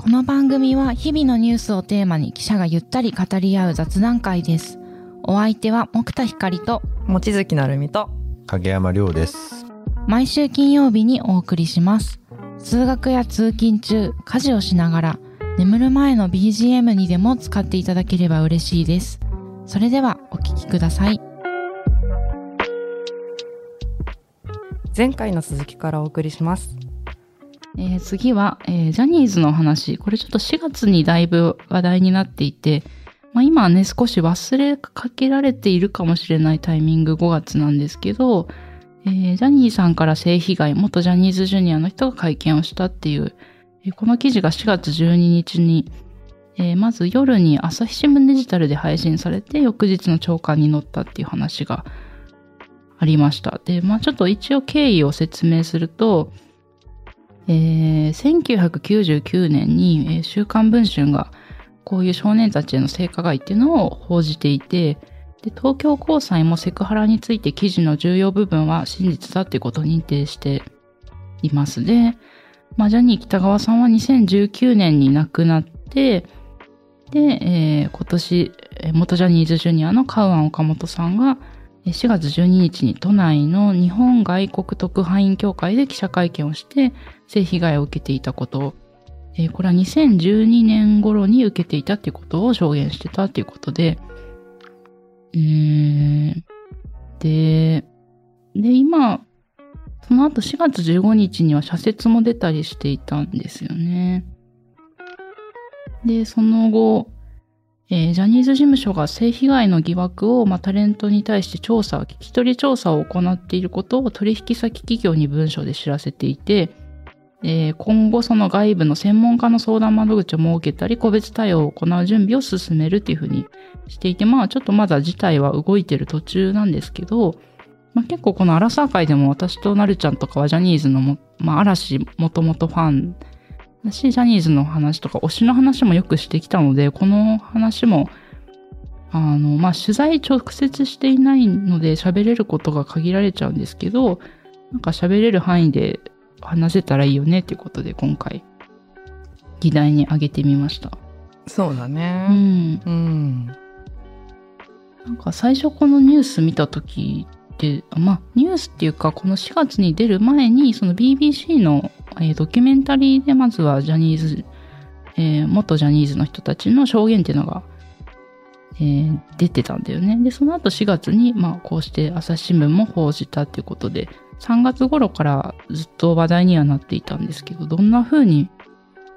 この番組は日々のニュースをテーマに記者がゆったり語り合う雑談会です。お相手は木田光と望月なるみと影山亮です。毎週金曜日にお送りします。通学や通勤中、家事をしながら眠る前の BGM にでも使っていただければ嬉しいです。それではお聞きください。前回の続きからお送りしますえー次は、えージャニーズの話。これちょっと4月にだいぶ話題になっていて、まあ、今ね、少し忘れかけられているかもしれないタイミング5月なんですけど、えージャニーさんから性被害、元ジャニーズジュニアの人が会見をしたっていう、えーこの記事が4月12日に、えーまず夜に朝日新聞デジタルで配信されて、翌日の朝刊に載ったっていう話がありました。で、まあちょっと一応経緯を説明すると、えー1999年に、週刊文春がこういう少年たちへの性加害っていうのを報じていて、で東京高裁もセクハラについて記事の重要部分は真実だっていうことを認定しています。で、まあ、ジャニー北川さんは2019年に亡くなって、で、えー今年、元ジャニーズジュニアのカウアン岡本さんが、4月12日に都内の日本外国特派員協会で記者会見をして、性被害を受けていたこと、これは2012年頃に受けていたっていうことを証言してたっていうことで、うーん、で、で、今、その後4月15日には社説も出たりしていたんですよね。で、その後、えージャニーズ事務所が性被害の疑惑を、まあ、タレントに対して調査、聞き取り調査を行っていることを取引先企業に文書で知らせていて、えー今後その外部の専門家の相談窓口を設けたり、個別対応を行う準備を進めるっていうふうにしていて、まあちょっとまだ事態は動いてる途中なんですけど、まあ、結構このアラサー界でも私となるちゃんとかはジャニーズのも、まあ嵐もともとファンだし、ジャニーズの話とか推しの話もよくしてきたので、この話も、あの、まあ取材直接していないので喋れることが限られちゃうんですけど、なんか喋れる範囲で話せたらいいよねっていうことで今回議題に挙げてみました。そうだうねん。うん、なんか最初このニュース見た時って、まあニュースっていうかこの4月に出る前にその BBC の、えードキュメンタリーでまずはジャニーズ、えー元ジャニーズの人たちの証言っていうのが、えー出てたんだよね。で、その後4月にまあこうして朝日新聞も報じたっていうことで、3月頃からずっと話題にはなっていたんですけど、どんな風に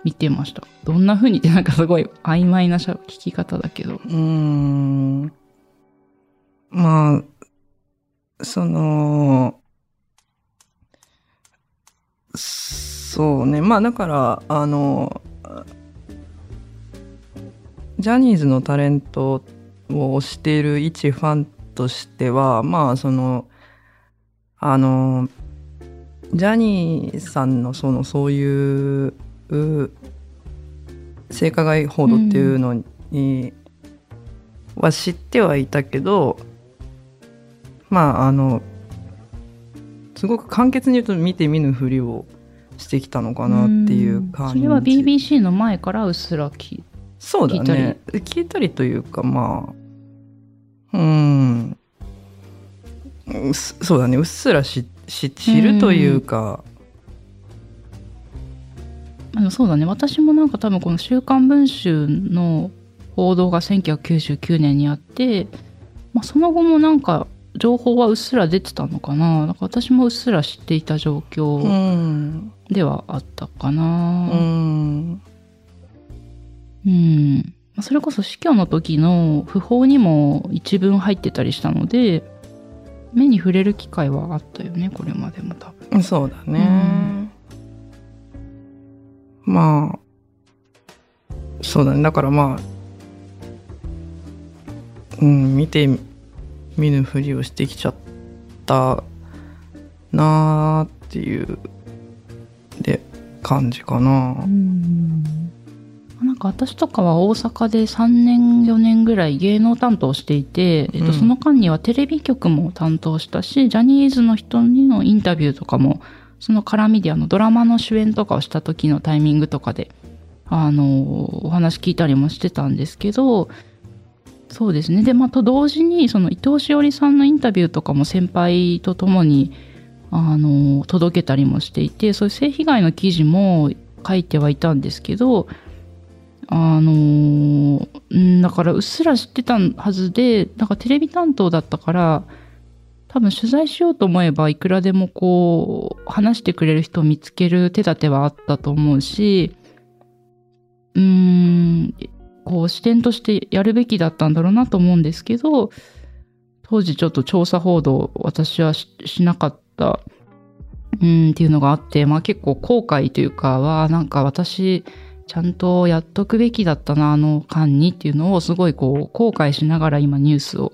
見てました？どんな風にってなんかすごい曖昧な聞き方だけど。うーんまあそのそうね。まあだからあのジャニーズのタレントを推している一ファンとしてはまあそのあのジャニーさんのそのそういう性加害報道っていうのに、は知ってはいたけどまああのすごく簡潔に言うと見て見ぬふりをしてきたのかなっていう感じ。それは BBC の前からうっすら聞いそうだね。聞いたり。というかまあうん。そうだね。うっすらしし知るというか。あのそうだね。私もなんか多分この「週刊文春」の報道が1999年にあって、まあ、その後もなんか情報はうっすら出てたのかな？なんか私もうっすら知っていた状う況ん。ではあったかうな、ん。うん。まあそれこそ死去の時の訃報にも一文入ってたりしたので目に触れる機会はあったよねこれまでも多分。そうだね、まあそうだね。だからまあうん見て見ぬふりをしてきちゃったなーっていうで感じかな。うん。なんか私とかは大阪で3年4年ぐらい芸能担当していて、えっと、うん。その間にはテレビ局も担当したしジャニーズの人にのインタビューとかもその絡みであのドラマの主演とかをした時のタイミングとかであの、お話聞いたりもしてたんですけど、そうですね。で、まあ、と同時に、その伊藤詩織さんのインタビューとかも先輩と共に、あの、届けたりもしていて、そういう性被害の記事も書いてはいたんですけど、あのんだからうっすら知ってたはずで、なんかテレビ担当だったから、多分取材しようと思えばいくらでもこう、話してくれる人を見つける手立てはあったと思うし、うーん、こう視点としてやるべきだったんだろうなと思うんですけど、当時ちょっと調査報道私はしなかったうんっていうのがあって、まあ結構後悔というかは、なんか私ちゃんとやっとくべきだったな、あの間にっていうのをすごいこう後悔しながら今ニュースを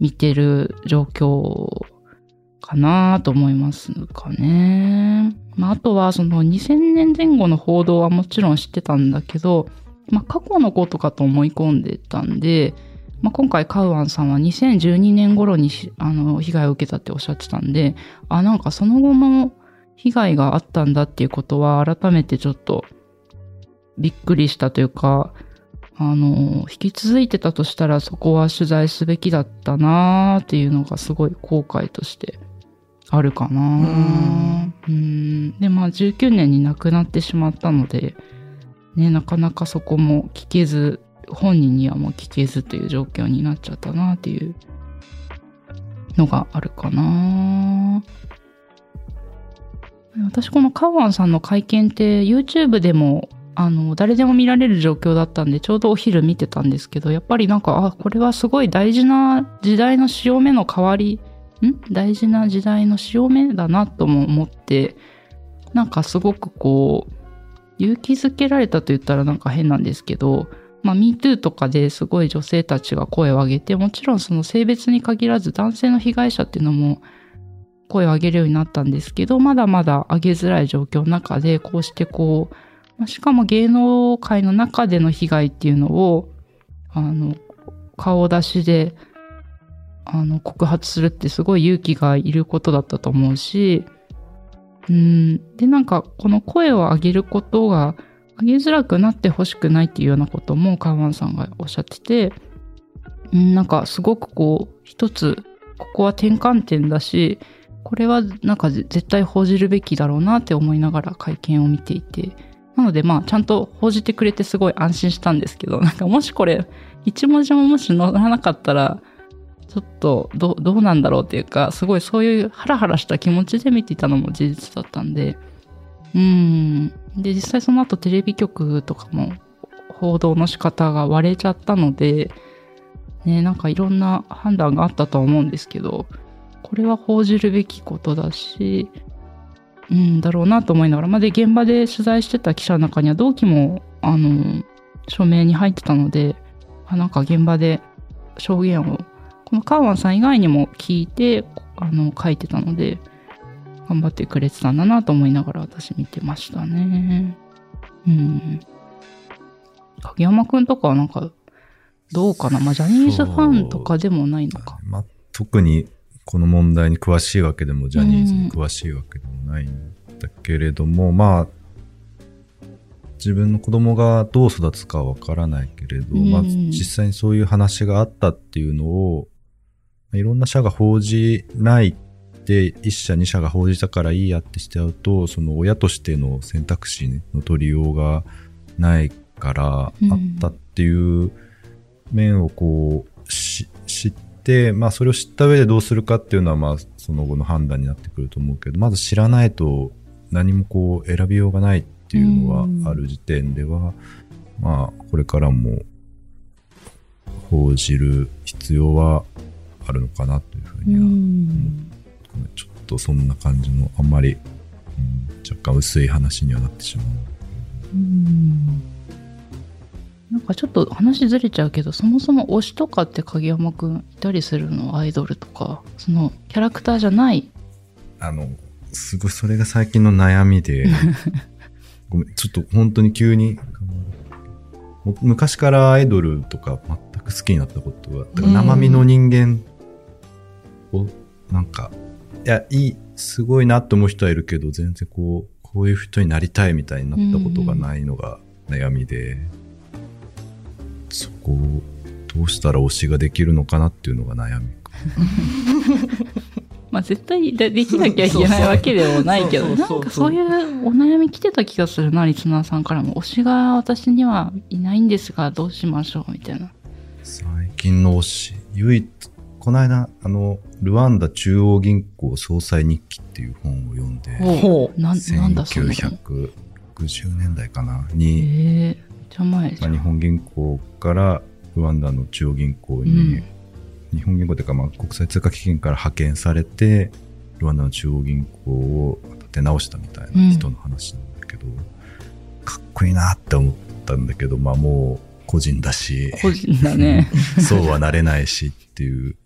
見てる状況かなと思いますかね。まああとはその2000年前後の報道はもちろん知ってたんだけど、まあ、過去のことかと思い込んでたんで、まあ、今回カウアンさんは2012年頃にあの被害を受けたっておっしゃってたんで、あ、なんかその後も被害があったんだっていうことは改めてちょっとびっくりしたというか、あの、引き続いてたとしたらそこは取材すべきだったなーっていうのがすごい後悔としてあるかなうん。うん。で、まあ19年に亡くなってしまったので、ね、なかなかそこも聞けず、本人にはもう聞けずという状況になっちゃったなっていうのがあるかな。私このカワンさんの会見って YouTube でもあの誰でも見られる状況だったんでちょうどお昼見てたんですけどやっぱりなんかあこれはすごい大事な時代の潮目の変わりん？大事な時代の潮目だなとも思ってなんかすごくこう勇気づけられたと言ったらなんか変なんですけど、まあ、MeToo とかですごい女性たちが声を上げて、もちろんその性別に限らず男性の被害者っていうのも声を上げるようになったんですけど、まだまだ上げづらい状況の中で、こうしてこう、しかも芸能界の中での被害っていうのを、あの、顔出しで、あの、告発するってすごい勇気がいることだったと思うし、うん。で、なんか、この声を上げることが、上げづらくなってほしくないっていうようなことも、カーワンさんがおっしゃってて、うん、なんか、すごくこう、一つ、ここは転換点だし、これはなんか絶対報じるべきだろうなって思いながら会見を見ていて、なのでまあちゃんと報じてくれてすごい安心したんですけど、なんかもしこれ一文字ももし載らなかったら、ちょっとどどうなんだろうっていうか、すごいそういうハラハラした気持ちで見ていたのも事実だったんで、うん。で、実際その後テレビ局とかも報道の仕方が割れちゃったので、ね、なんかいろんな判断があったとは思うんですけど、これは報じるべきことだし、うんだろうなと思いながら、まあ、で、現場で取材してた記者の中には同期も、あの、署名に入ってたので、あなんか現場で証言をこのカーワンさん以外にも聞いて、あの、書いてたので、頑張ってくれてたんだなと思いながら私見てましたね。うん。影山くんとかはなんか、どうかな？まあ、ジャニーズファンとかでもないのか。まあ、特にこの問題に詳しいわけでも、ジャニーズに詳しいわけでもないんだけれども、うん、まあ、自分の子供がどう育つかはわからないけれど、うん、まあ、実際にそういう話があったっていうのを、いろんな社が報じないで、一社二社が報じたからいいやってしちゃうと、その親としての選択肢の取りようがないから、あったっていう面をこう、知って、まあそれを知った上でどうするかっていうのは、まあその後の判断になってくると思うけど、まず知らないと何もこう選びようがないっていうのはある時点では、まあこれからも報じる必要はあるのかなというふうには、うん、ちょっとそんな感じのあんまり、うん、若干薄い話にはなってしまう。うん。なんかちょっと話ずれちゃうけどそもそも推しとかって影山くんいたりするの？アイドルとか。そのキャラクターじゃない？あのすごいそれが最近の悩みで。ごめんちょっと本当に急に昔からアイドルとか全く好きになったことが生身の人間を、なんか、いや、いい、すごいなって思う人はいるけど、全然こう、こういう人になりたいみたいになったことがないのが、悩みで、そこをどうしたら推しができるのかなっていうのが悩みか。まあ絶対でできなきゃいけないわけでもないけど、なんかそういうお悩み来てた気がするな、リスナーさんからも。推しが私にはいないんですが、どうしましょうみたいな。最近の推し、唯一、この間、あの、ルワンダ中央銀行総裁日記っていう本を読んで、ほう。ななんだその本。1960年代かな、に、ええじゃあ前じまあ、ゃん日本銀行からルワンダの中央銀行うに、ん日本銀行というか、まあ、国際通貨基金から派遣されて、ルワンダの中央銀行を立て直したみたいな人の話なんだけど、かっこいいなって思ったんだけど、まあもう個人だし、個人だね。そうはなれないしっていう、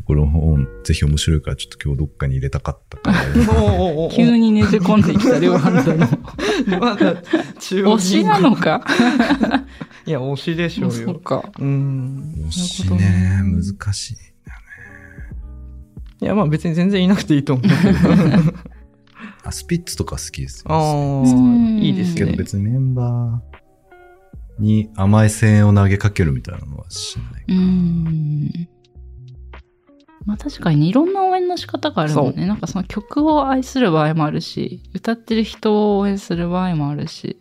とこの本、ぜひ面白いから、ちょっと今日どっかに入れたかったから、急にねじ込んできた両ハンドの。まだ中央推しなのか？いや、推しでしょうよ。そうか。うん。もしね、難しい。いや、まあ別に全然いなくていいと思うけど。あ、スピッツとか好きですよ。あうんあ、いいですけどね。別にメンバーに甘い声援を投げかけるみたいなのはしない。うーん。まあ確かにね、いろんな応援の仕方があるもんね。なんかその曲を愛する場合もあるし、歌ってる人を応援する場合もあるし。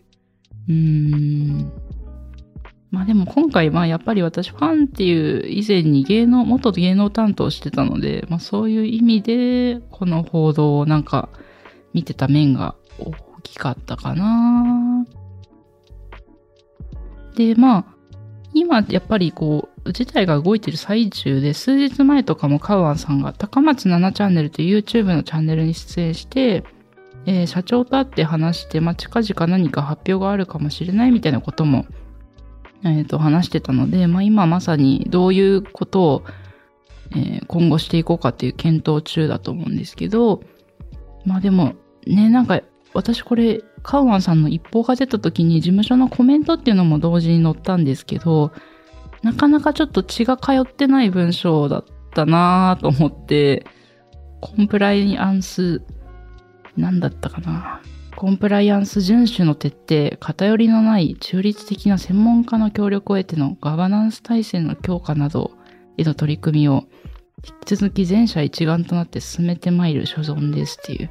うーん。まあでも今回まあやっぱり私ファンっていう以前に芸能、元芸能担当してたので、まあそういう意味でこの報道をなんか見てた面が大きかったかな。で、まあ今やっぱりこう事態が動いてる最中で数日前とかもカウアンさんが高松7チャンネルという YouTube のチャンネルに出演して、えー社長と会って話して、まあ、近々何か発表があるかもしれないみたいなことも、えーと話してたので、まあ、今まさにどういうことを、えー今後していこうかっていう検討中だと思うんですけどまあでもねなんか私これカウアンさんの一報が出た時に事務所のコメントっていうのも同時に載ったんですけどなかなかちょっと血が通ってない文章だったなぁと思ってコンプライアンスなんだったかな。コンプライアンス遵守の徹底偏りのない中立的な専門家の協力を得てのガバナンス体制の強化などへの取り組みを引き続き全社一丸となって進めてまいる所存ですっていう。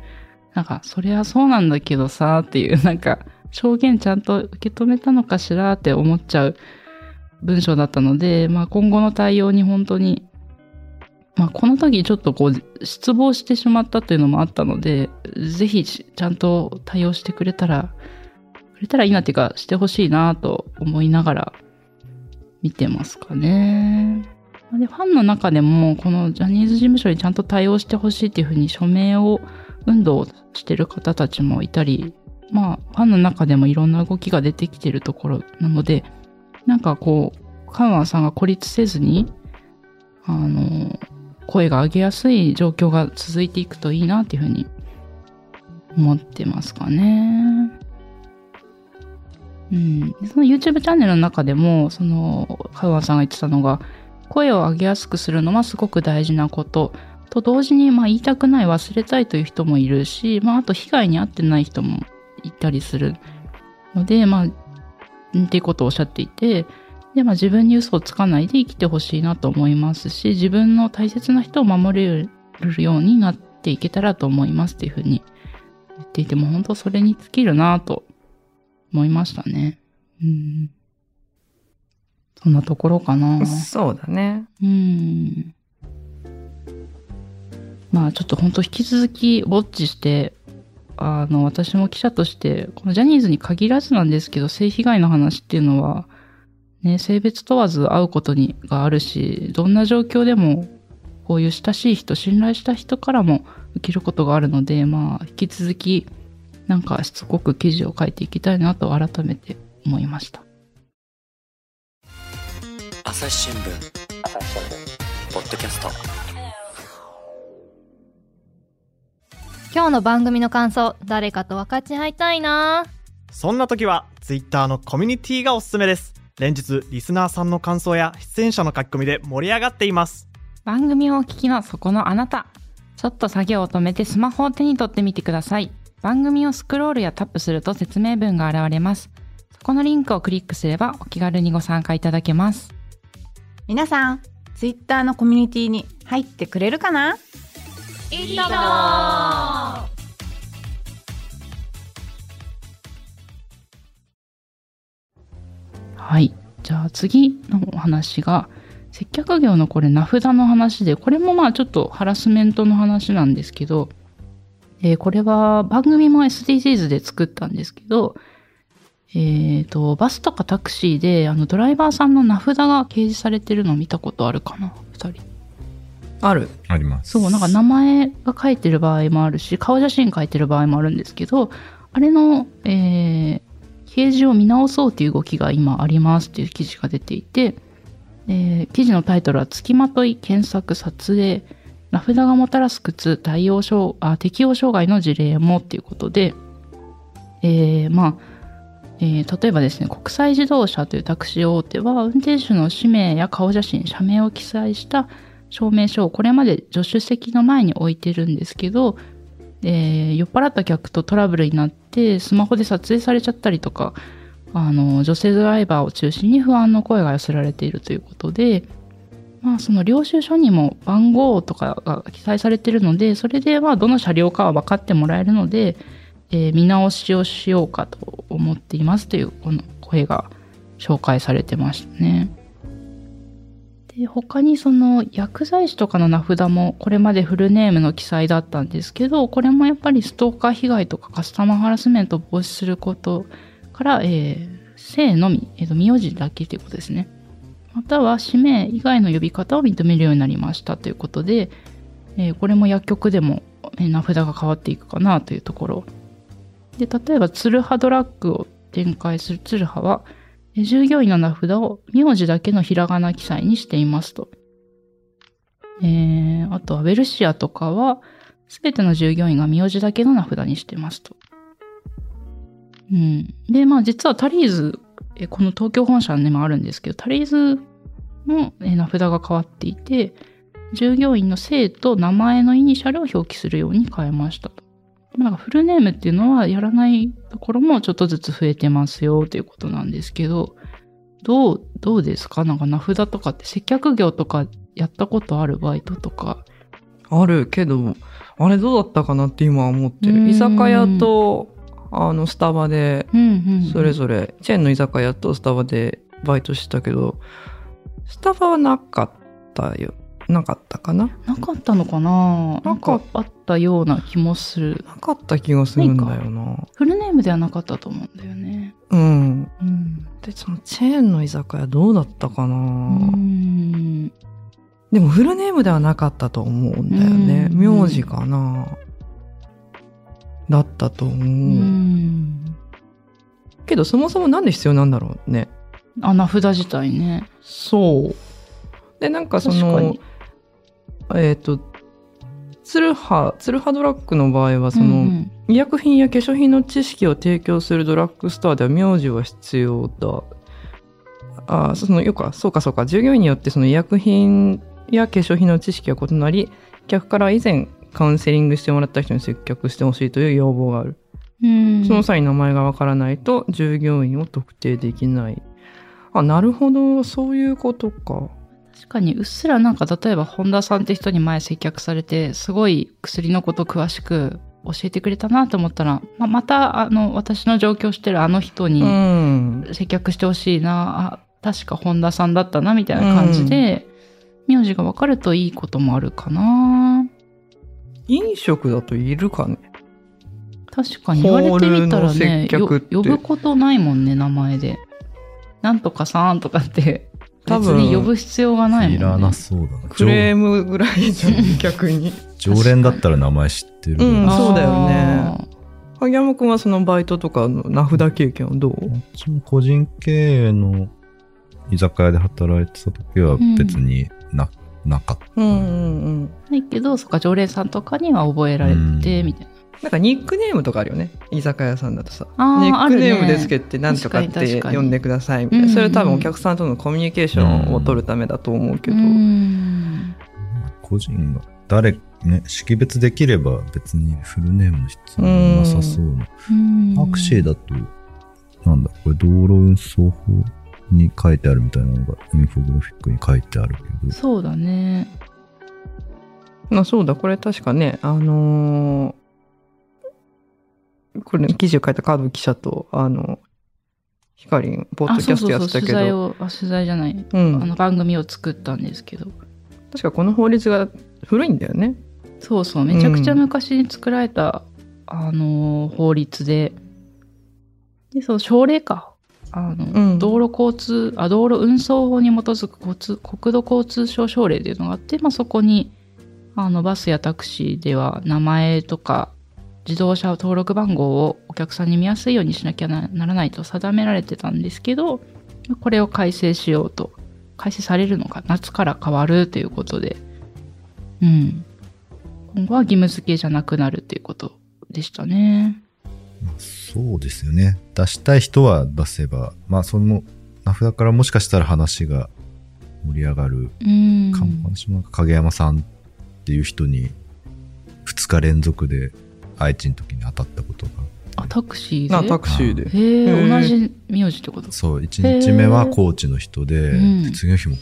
なんかそれはそうなんだけどさっていうなんか証言ちゃんと受け止めたのかしらって思っちゃう文章だったので、まあ、今後の対応に本当に、まあ、この時ちょっとこう失望してしまったというのもあったのでぜひちゃんと対応してくれたらくれたらいいなっていうかしてほしいなと思いながら見てますかね。でファンの中でもこのジャニーズ事務所にちゃんと対応してほしいっていうふうに署名を運動してる方たちもいたりまあファンの中でもいろんな動きが出てきてるところなのでなんかこう、カウアンさんが孤立せずに、あの、声が上げやすい状況が続いていくといいなっていうふうに思ってますかね。うん。その YouTube チャンネルの中でも、その、カウアンさんが言ってたのが、声を上げやすくするのはすごく大事なこと。と同時に、まあ言いたくない、忘れたいという人もいるし、まああと被害に遭ってない人もいたりするので、まあっていうことをおっしゃっていて、で、まあ自分に嘘をつかないで生きてほしいなと思いますし、自分の大切な人を守れるようになっていけたらと思いますっていうふうに言っていても、本当それに尽きるなと思いましたね。うん。そんなところかな。そうだね。うん。まあちょっと本当引き続きウォッチして、あの、私も記者として、このジャニーズに限らずなんですけど、性被害の話っていうのは、ね、性別問わず会うことにがあるし、どんな状況でも、こういう親しい人、信頼した人からも受けることがあるので、まあ、引き続き、なんかしつこく記事を書いていきたいなと改めて思いました。朝日新聞。ポッドキャスト今日の番組の感想誰かと分かち合いたいな。そんな時は Twitter のコミュニティがおすすめです。連日リスナーさんの感想や出演者の書き込みで盛り上がっています。番組をお聞きのそこのあなた。ちょっと作業を止めてスマホを手に取ってみてください。番組をスクロールやタップすると説明文が現れます。このリンクをクリックすればお気軽にご参加いただけます。皆さん、ツイッターのコミュニティに入ってくれるかな？いいともはい。じゃあ次のお話が、接客業のこれ名札の話で、これもまあちょっとハラスメントの話なんですけど、えーこれは番組も SDGs で作ったんですけど、えっ、と、バスとかタクシーで、あの、ドライバーさんの名札が掲示されてるの見たことあるかな二人。ある。あります。そう、なんか名前が書いてる場合もあるし、顔写真書いてる場合もあるんですけど、あれの、えー、掲示を見直そうという動きが今ありますっていう記事が出ていて、えー記事のタイトルは、付きまとい検索撮影、名札がもたらす苦痛、対応障あ適応障害の事例もっていうことで、えーまあ、えー例えばですね、国際自動車というタクシー大手は、運転手の氏名や顔写真、社名を記載した証明書をこれまで助手席の前に置いてるんですけど、えー酔っ払った客とトラブルになってスマホで撮影されちゃったりとかあの女性ドライバーを中心に不安の声が寄せられているということで、まあ、その領収書にも番号とかが記載されているのでそれではどの車両かは分かってもらえるので、えー見直しをしようかと思っていますというこの声が紹介されてましたね。他にその薬剤師とかの名札もこれまでフルネームの記載だったんですけどこれもやっぱりストーカー被害とかカスタマーハラスメントを防止することから、えー姓のみ、えーと名字だけということですね。または氏名以外の呼び方を認めるようになりましたということで、えーこれも薬局でも、え名札が変わっていくかなというところ。で例えばツルハドラッグを展開するツルハは従業員の名札を名字だけのひらがな記載にしていますと。えー、あとはウェルシアとかは、すべての従業員が名字だけの名札にしてますと。うん。で、まあ実はタリーズ、えこの東京本社にもあるんですけど、タリーズの名札が変わっていて、従業員の姓と名前のイニシャルを表記するように変えましたと。なんかフルネームっていうのはやらないところもちょっとずつ増えてますよということなんですけど、どう、どうですか？なんか名札とかって接客業とかやったことあるバイトとか。あるけど、あれどうだったかなって今は思ってる。うん居酒屋と、あの、スタバで、それぞれ、チェーンの居酒屋とスタバでバイトしてたけど、スタバはなかったよ。なかったかな？なかったのかな？なんかあったような気もする。なかった気がするんだよな。フルネームではなかったと思うんだよね。うん。うん。で、そのチェーンの居酒屋どうだったかな、うん。でもフルネームではなかったと思うんだよね。うん名字かな？だったと思う。うん。けどそもそもなんで必要なんだろうね。あ、名札自体ね。そう。で、なんかそ確かのに、えっ、と、ツルハ、ツルハドラッグの場合は、その、うんうん。医薬品や化粧品の知識を提供するドラッグストアでは名字は必要だ。あそのよくはそうかそうか。従業員によってその医薬品や化粧品の知識が異なり客から以前カウンセリングしてもらった人に接客してほしいという要望がある、うん。その際に名前がわからないと従業員を特定できない。あなるほど。そういうことか確かにうっすらなんか例えば本田さんって人に前接客されてすごい薬のこと詳しく教えてくれたなと思ったら、まあ、またあの私の状況してるあの人うにん。接客してほしいな、あ確か本田さんだったなみたいな感じで、名字が分かるといいこともあるかな。飲食だといるかね。確かに言われてみたらね呼ぶことないもんね名前で。なんとかさんとかって多分別に呼ぶ必要がないもんねいらなそうだな。クレームぐらいじゃん逆に常 常連だったら名前知ってる。うんこそうだよね萩山くんはそのバイトとかの名札経験はどう？っちも個人経営の居酒屋で働いてた時は別にな,、なかった。うんうんうんないけど、そっか、常連さんとかには覚えられて、うんみたいな。なんかニックネームとかあるよね。居酒屋さんだとさ。ニックネームでつけてなんとかって呼んでくださいみたいな。それ多分お客さんとのコミュニケーションを取るためだと思うけど、うん。個人が誰ね識別できれば別にフルネームの必要なさそうな。うん。タクシーだとなんだ、これ道路運送法に書いてあるみたいなのがインフォグラフィックに書いてあるけど、そうだね。まあそうだ、これ確かね、あのーこれ、記事を書いたカード記者と、あの、ヒカリン、ポッあ、ドキャストそうそうそう、やってたけど、取材を、あ取材じゃない。うんあの番組を作ったんですけど。確かこの法律が古いんだよね。そうそう、めちゃくちゃ昔に作られた、あのー法律で、で、そう、省令か。あの、うん道路交通、あ、道路運送法に基づく交通、国土交通省省令っていうのがあって、まあ、そこに、あの、バスやタクシーでは名前とか、自動車登録番号をお客さんに見やすいようにしなきゃなならないと定められてたんですけど、これを改正しようと。改正されるのか、夏から変わるということで、うん。今後は義務付けじゃなくなるっていうことでしたね。まあそうですよね。出したい人は出せば、まあその名札からもしかしたら話が盛り上がるうん。私も影山さんっていう人に2日連続で愛知の時に当たったことが。あ、タクシーで？なタクシーで。へえ、同じ名字ってこと？そう1日目は高知の人で、うん。で次の日も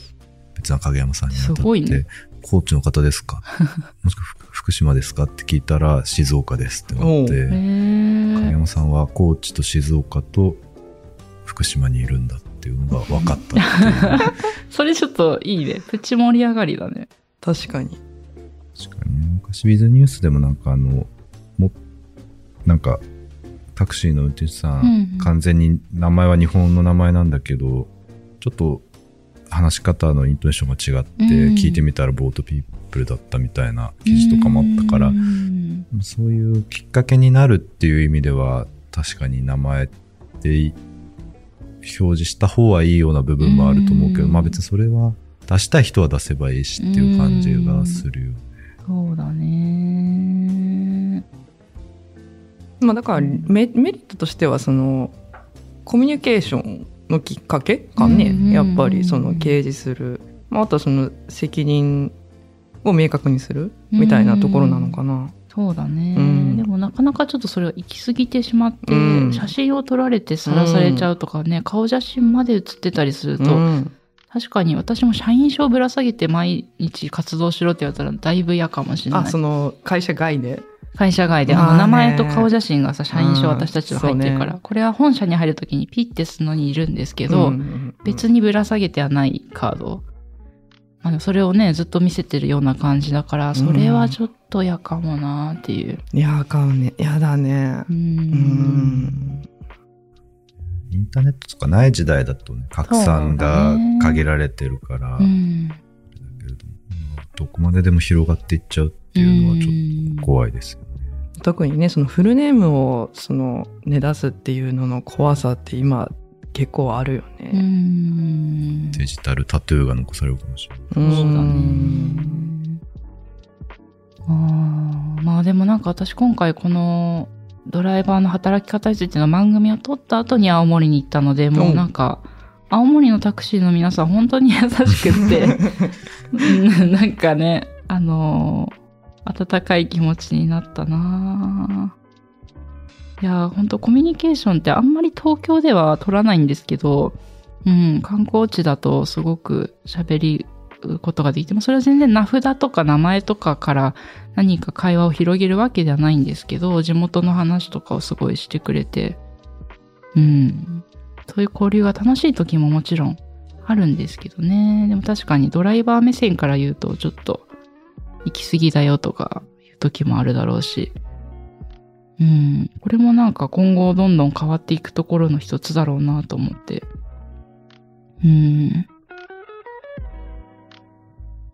別な影山さんに当たってすごいね。高知の方ですか？もしくは福福島ですか？って聞いたら静岡ですってなってへ影え。山さんは高知と静岡と福島にいるんだっていうのが分かったっていう。それちょっといいね。プチ盛り上がりだね。確かに。確かに。ね昔ウィズニュースでもなんかあのもなんかタクシーの運転手さん、うんうん。完全に名前は日本の名前なんだけどちょっと話し方のイントネーションが違って、うん。聞いてみたらボートピープルだったみたいな記事とかもあったからうん。そういうきっかけになるっていう意味では確かに名前って表示した方はいいような部分もあると思うけど、うん。まあ別にそれは出したい人は出せばいいしっていう感じがするよね。そうだね。まあだからメメリットとしてはそのコミュニケーションのきっかけかね、うんうんうん。やっぱりその掲示する、まあ、あとはその責任を明確にするみたいなところなのかな。そうだね、うん。でもなかなかちょっとそれが行き過ぎてしまって、うん。写真を撮られてさらされちゃうとかね、顔写真まで写ってたりすると、うん。確かに私も社員証ぶら下げて毎日活動しろって言われたらだいぶ嫌かもしれない。あその会社外で会社外で、あの名前と顔写真がさ、社員証うん。私たちは入ってるから、これは本社に入るときにピッてするのにいるんですけど、うん別にぶら下げてはないカード。まあでもそれをね、ずっと見せてるような感じだから、それはちょっと嫌かもなっていう。いやあかんね。やだね。うん。ん。インターネットとかない時代だとね、拡散が限られてるから、どこまででも広がっていっちゃうっていうのはちょっと怖いですよね。特にねそのフルネームをそのね出すっていうのの怖さって今結構あるようね。ん。デジタルタトゥーが残されるかもしれない。うんそうだね。あーまあでもなんか私今回このドライバーの働き方についての番組を撮った後に青森に行ったので、もうなんか、青森のタクシーの皆さん本当に優しくって、う んなんかね、あのー温かい気持ちになったなぁいやー、本当コミュニケーションってあんまり東京では取らないんですけど、うん、観光地だとすごく喋りことができても、それは全然名札とか名前とかから何か会話を広げるわけではないんですけど、地元の話とかをすごいしてくれて、うん、そういう交流が楽しい時ももちろんあるんですけどね。でも確かにドライバー目線から言うと、ちょっと行き過ぎだよとかいう時もあるだろうし、うん、これもなんか今後どんどん変わっていくところの一つだろうなと思って、うん。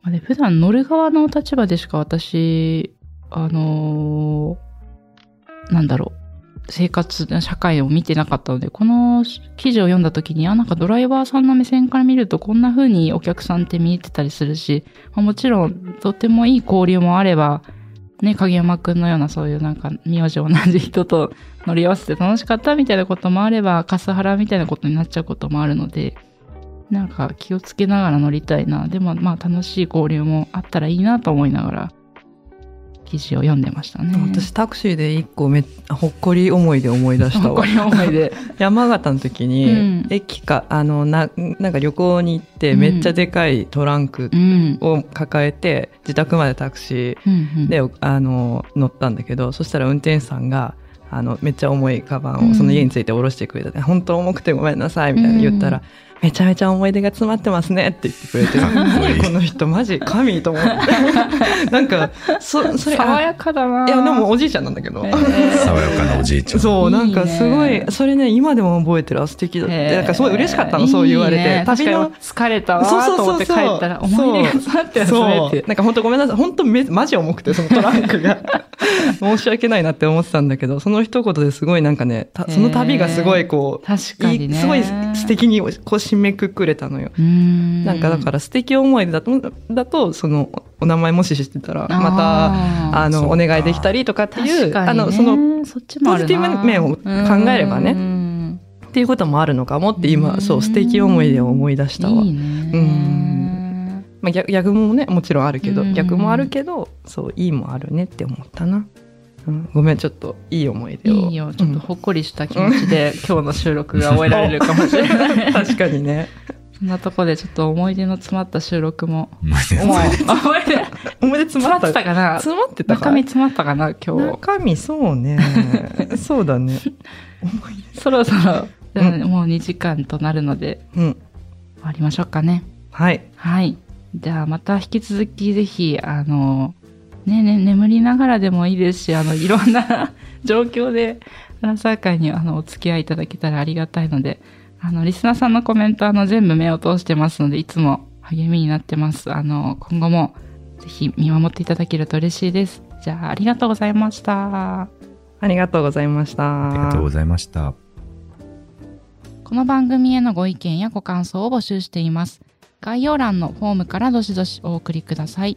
まあね、普段乗る側の立場でしか私、あのーなんだろう、生活、社会を見てなかったので、この記事を読んだ時に、あ、なんかドライバーさんの目線から見るとこんな風にお客さんって見えてたりするし、まあもちろんとてもいい交流もあれば、ね、影山くんのようなそういうなんか名字同じ人と乗り合わせて楽しかったみたいなこともあれば、カスハラみたいなことになっちゃうこともあるので、なんか気をつけながら乗りたいな。でもまあ楽しい交流もあったらいいなと思いながら、記事を読んでましたね。私タクシーで一個めほっこり思い出思い出したわ。これ思い出。山形の時に、うん。駅かあのななんか旅行に行ってうん。めっちゃでかいトランクうん。を抱えて自宅までタクシうんうん。ーで、あの乗ったんだけどそしたら運転手さんがあのめっちゃ重いカバうん。ンをその家について下ろしてくれた、本当重くてごめんなさいみたいな言ったら、うんめちゃめちゃ思い出が詰まってますねって言ってくれていいこの人マジ神と思ってなんかそそれあ爽やかだないやでもおじいちゃんなんだけど、え 爽やかなおじいちゃん。そう、いいねなんかすごい、それね、今でも覚えてる、あ素敵だって。なんかすごい嬉しかったの、そう言われて。いいね旅の確かに疲れたわそうそうーと思って帰ったら、思い出が詰まってますねって。そうなんか本当ごめんなさい。本当め、マジ重くて、そのトランクが。申し訳ないなって思ってたんだけど、その一言ですごいなんかね、たその旅がすごいこう、確かにね。いいすごい素敵にこう締めくくれたのよ。ん。なんかだから素敵思い出だと、だと、その、お名前もし知ってたら、また、ああの、お願いできたりとかっていう、ね、あの、その、そポジティブ面を考えればねねっていうこともあるのかもってう今、んそう、素敵思い出を思い出したわ。いいね。うんまあ、逆逆もね、もちろんあるけど、うん逆もあるけど、そう、いいもあるねって思ったな。うん、ごめん、ちょっといい思い出を。いいよ。ちょっとほっこりした気持ちで、今日の収録が終えられるかもしれなうんい。確かにね。そんなとこでちょっと思い出の詰まった収録も。思い出思い出、思い出詰詰まってたかな？詰まってたか？中身詰まったかな今日。中身、そうね。そうだね。そろそろ、うんもう2時間となるので、うん。終わりましょうかね。はい。はい。じゃあまた引き続きぜひ、あの、ねね、眠りながらでもいいですし、あの、いろんな 状況で、アナサー会にあの、お付き合いいただけたらありがたいので、あの、リスナーさんのコメント、あの、全部目を通してますので、いつも励みになってます。あの、今後もぜひ見守っていただけると嬉しいです。じゃあ、ありがとうございました。ありがとうございました。ありがとうございました。この番組へのご意見やご感想を募集しています。概要欄のフォームからどしどしお送りください。